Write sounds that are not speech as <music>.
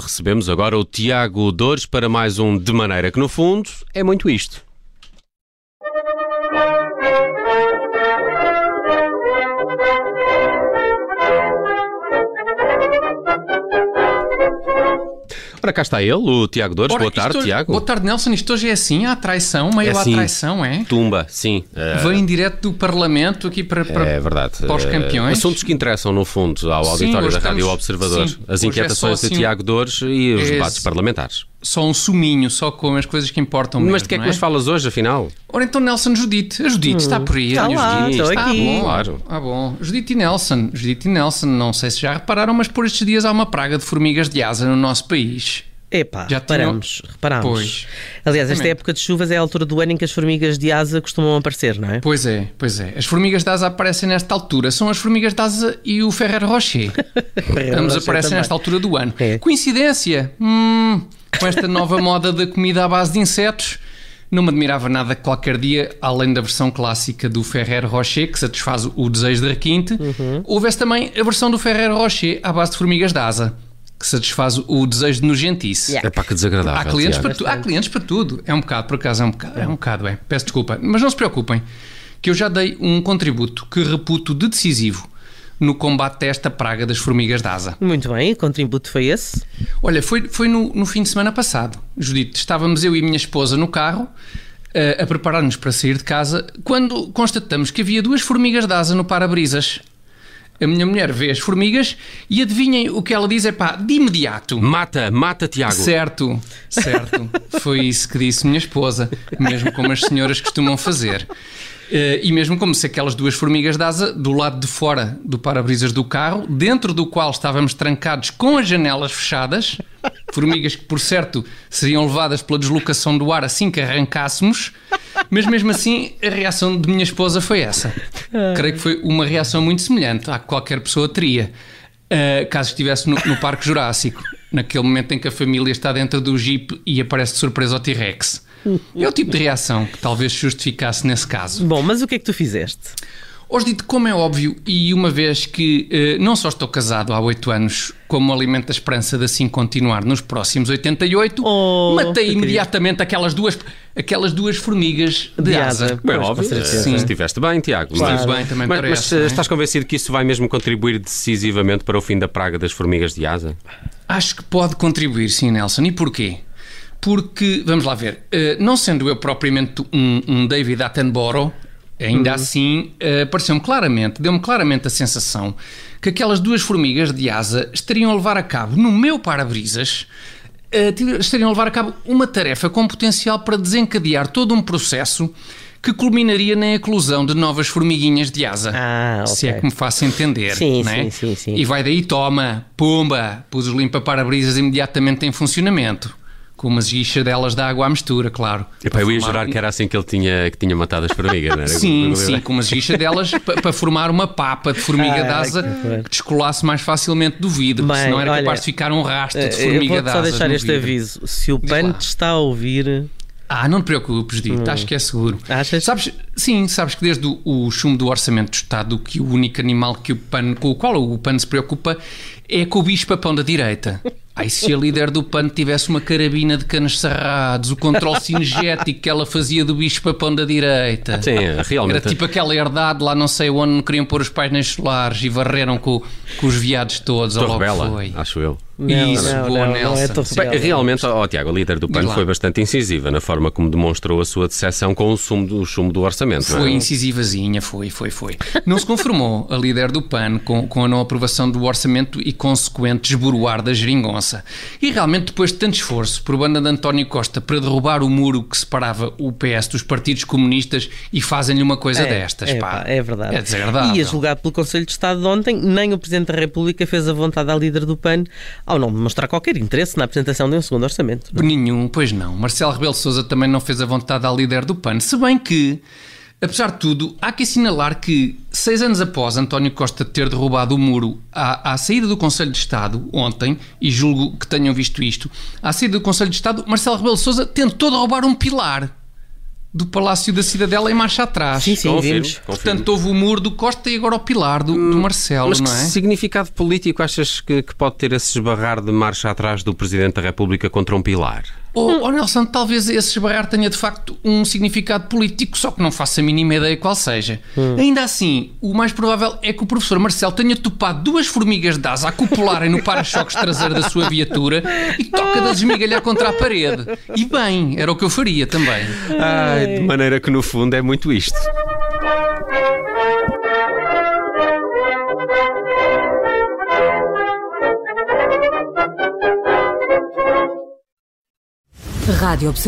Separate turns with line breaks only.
Recebemos agora o Tiago Dores para mais um De Maneira que no fundo é muito isto. Ora, cá está ele, o Tiago Dores.
Ora,
Boa tarde, Tiago.
Boa tarde, Nelson. Isto hoje é assim, a traição, meio
É
à
assim.
traição, é?
Tumba, sim. eh,
Vem direto do Parlamento aqui para, para
É verdade.
para os
Eh,
campeões.
Assuntos que interessam, no fundo, ao
Sim,
auditório
hoje
da Rádio
estamos-
Observador.
sim,
As
é
inquietações
só
de
assim-
Tiago Dores e os
É
debates parlamentares.
Só um suminho, só com as coisas que importam
Mas
mesmo,
de que é que nos falas hoje, afinal?
Ora então, Nelson, Judite. A Judite está por aí.
Está lá,
Judite.
estou
Ah,
aqui.
bom.
Claro.
Ah, bom. Judite e Nelson. Judite e Nelson. Não sei se já repararam, mas por estes dias há uma praga de formigas de asa no nosso país.
Epá,
Já tinham-
reparamos, reparamos.
Pois.
Aliás, esta época de chuvas é a altura do ano em que as formigas de asa costumam aparecer, não é?
Pois é, pois é. As formigas de asa aparecem nesta altura. São as formigas de asa e o Ferrer Rocher. <laughs> Ambos aparecem nesta altura do ano.
É.
Coincidência? Hum, com esta nova moda da comida à base de insetos, não me admirava nada que qualquer dia, além da versão clássica do Ferrer Rocher, que satisfaz o desejo de requinte,
Uhum.
houvesse também a versão do Ferrer Rocher à base de formigas de asa, que satisfaz o desejo de nojentice.
Yeah.
É pá, que desagradável.
Há clientes,
Tiago.
para tu- há clientes para tudo. É um bocado, por acaso, é um bocado, é um bocado, é. Peço desculpa. Mas não se preocupem, que eu já dei um contributo que reputo de decisivo no combate a esta praga das formigas de asa.
Muito bem, o contributo foi esse.
Olha, foi, foi no, no fim de semana passado, Judite. Estávamos eu e a minha esposa no carro eh, a preparar-nos para sair de casa quando constatamos que havia duas formigas de asa no para-brisas. A minha mulher vê as formigas e adivinhem o que ela diz é pá, de imediato.
Mata, mata, Tiago.
Certo, certo. Foi isso que disse minha esposa, mesmo como as senhoras costumam fazer. Eh, E mesmo como se aquelas duas formigas de asa do lado de fora do para-brisas do carro, dentro do qual estávamos trancados com as janelas fechadas, <laughs> formigas que, por certo, seriam levadas pela deslocação do ar assim que arrancássemos, mas mesmo assim a reação de minha esposa foi essa. Creio que foi uma reação muito semelhante à que qualquer pessoa teria. Uh, caso estivesse no, no Parque Jurássico, naquele momento em que a família está dentro do Jeep e aparece de surpresa ao T-Rex. É o tipo de reação que talvez justificasse nesse caso.
Bom, mas o que é que tu fizeste?
Hoje dito como é óbvio, e uma vez que eh, não só estou casado há 8 anos, como alimento a esperança de assim continuar nos próximos 88,
Oh,
matei imediatamente aquelas duas, aquelas duas formigas de,
De
asa.
asa.
Bem,
Pois,
óbvio, eh,
Sim.
estiveste bem, Tiago.
Estive
mas-
bem, também
mas,
parece,
mas, eh,
é?
estás convencido que isso vai mesmo contribuir decisivamente para o fim da praga das formigas de asa?
Acho que pode contribuir, sim, Nelson. E porquê? Porque, vamos lá ver, eh, não sendo eu propriamente um, um David Attenborough, ainda assim eh, pareceu-me claramente, deu-me claramente a sensação que aquelas duas formigas de asa estariam a levar a cabo no meu para-brisas. eh, estariam a levar a cabo uma tarefa com potencial para desencadear todo um processo que culminaria na eclosão de novas formiguinhas de asa.
Ah,
Se é que me faço entender.
Sim,
não é?
sim, sim, sim.
E vai daí, toma, pumba, pus os limpa-parabrisas imediatamente em funcionamento. Com umas guichadelas de água à mistura, claro.
Epá, eu ia
formar
jurar que era assim que ele tinha, que tinha matado as formigas, não era? <laughs>
Sim, sim, com umas guichadelas pa- para formar uma papa de formiga
Ah,
de asa
que
descolasse mais facilmente do vidro,
Bem,
senão era
olha,
capaz de ficar um rastro de
Eh,
formiga
eu vou
de
só
asa.
deixar
no
este
vidro.
aviso. Se o
Diz
PAN
lá.
te está a ouvir,
Ah, não te preocupes, Dito, acho que é seguro.
Achas?
Sabes, sim, sabes que desde o, o chumbo do Orçamento do Estado que o único animal que o PAN, com o qual o PAN se preocupa é com o bicho-papão da direita. Ai, se a líder do PAN tivesse uma carabina de canos cerrados, o controle cinegético que ela fazia do bicho-papão da direita.
Sim, realmente.
Era tipo aquela herdade lá não sei onde não queriam pôr os painéis solares e varreram com, com os viados todos.
Torre
logo
Bela,
foi.
acho eu.
Não,
Isso,
não,
boa,
não, não é
Nelson.
Torre
Sim.
Bem, realmente, ó Tiago, a líder do PAN foi bastante incisiva na forma como demonstrou a sua decepção com o sumo do, chumbo do orçamento. não é?
Foi incisivazinha, foi, foi, foi. Não se conformou a líder do PAN com, com a não aprovação do orçamento e consequente esboroar da geringonça. E realmente, depois de tanto esforço por banda de António Costa para derrubar o muro que separava o PS dos partidos comunistas e fazem-lhe uma coisa
É,
destas,
é,
pá,
é verdade.
É desagradável.
E a julgar pelo Conselho de Estado de ontem, nem o Presidente da República fez a vontade à líder do PAN ao não demonstrar qualquer interesse na apresentação de um segundo orçamento.
Nenhum, pois não. Marcelo Rebelo Sousa também não fez a vontade à líder do PAN, se bem que, apesar de tudo, há que assinalar que, seis anos após António Costa ter derrubado o muro à, à saída do Conselho de Estado, ontem, e julgo que tenham visto isto, à saída do Conselho de Estado, Marcelo Rebelo Sousa tentou derrubar um pilar. Do Palácio da Cidadela em marcha atrás.
Sim, sim,
Confirmo,
vimos.
confirmo.
Portanto, houve o muro do Costa e agora o pilar do, do Marcelo,
Mas que
não é?
significado político achas que, que pode ter esse esbarrar de marcha atrás do Presidente da República contra um pilar?
Ou, oh, Nelson, talvez esse esbarrar tenha de facto um significado político, só que não faço a mínima ideia qual seja. Ainda assim, o mais provável é que o professor Marcelo tenha topado duas formigas de asa a copularem no para-choques traseiro da sua viatura e toca de desmigalhar contra a parede. E bem, era o que eu faria também.
Ai, de maneira que no fundo é muito isto.
Rádio Observador.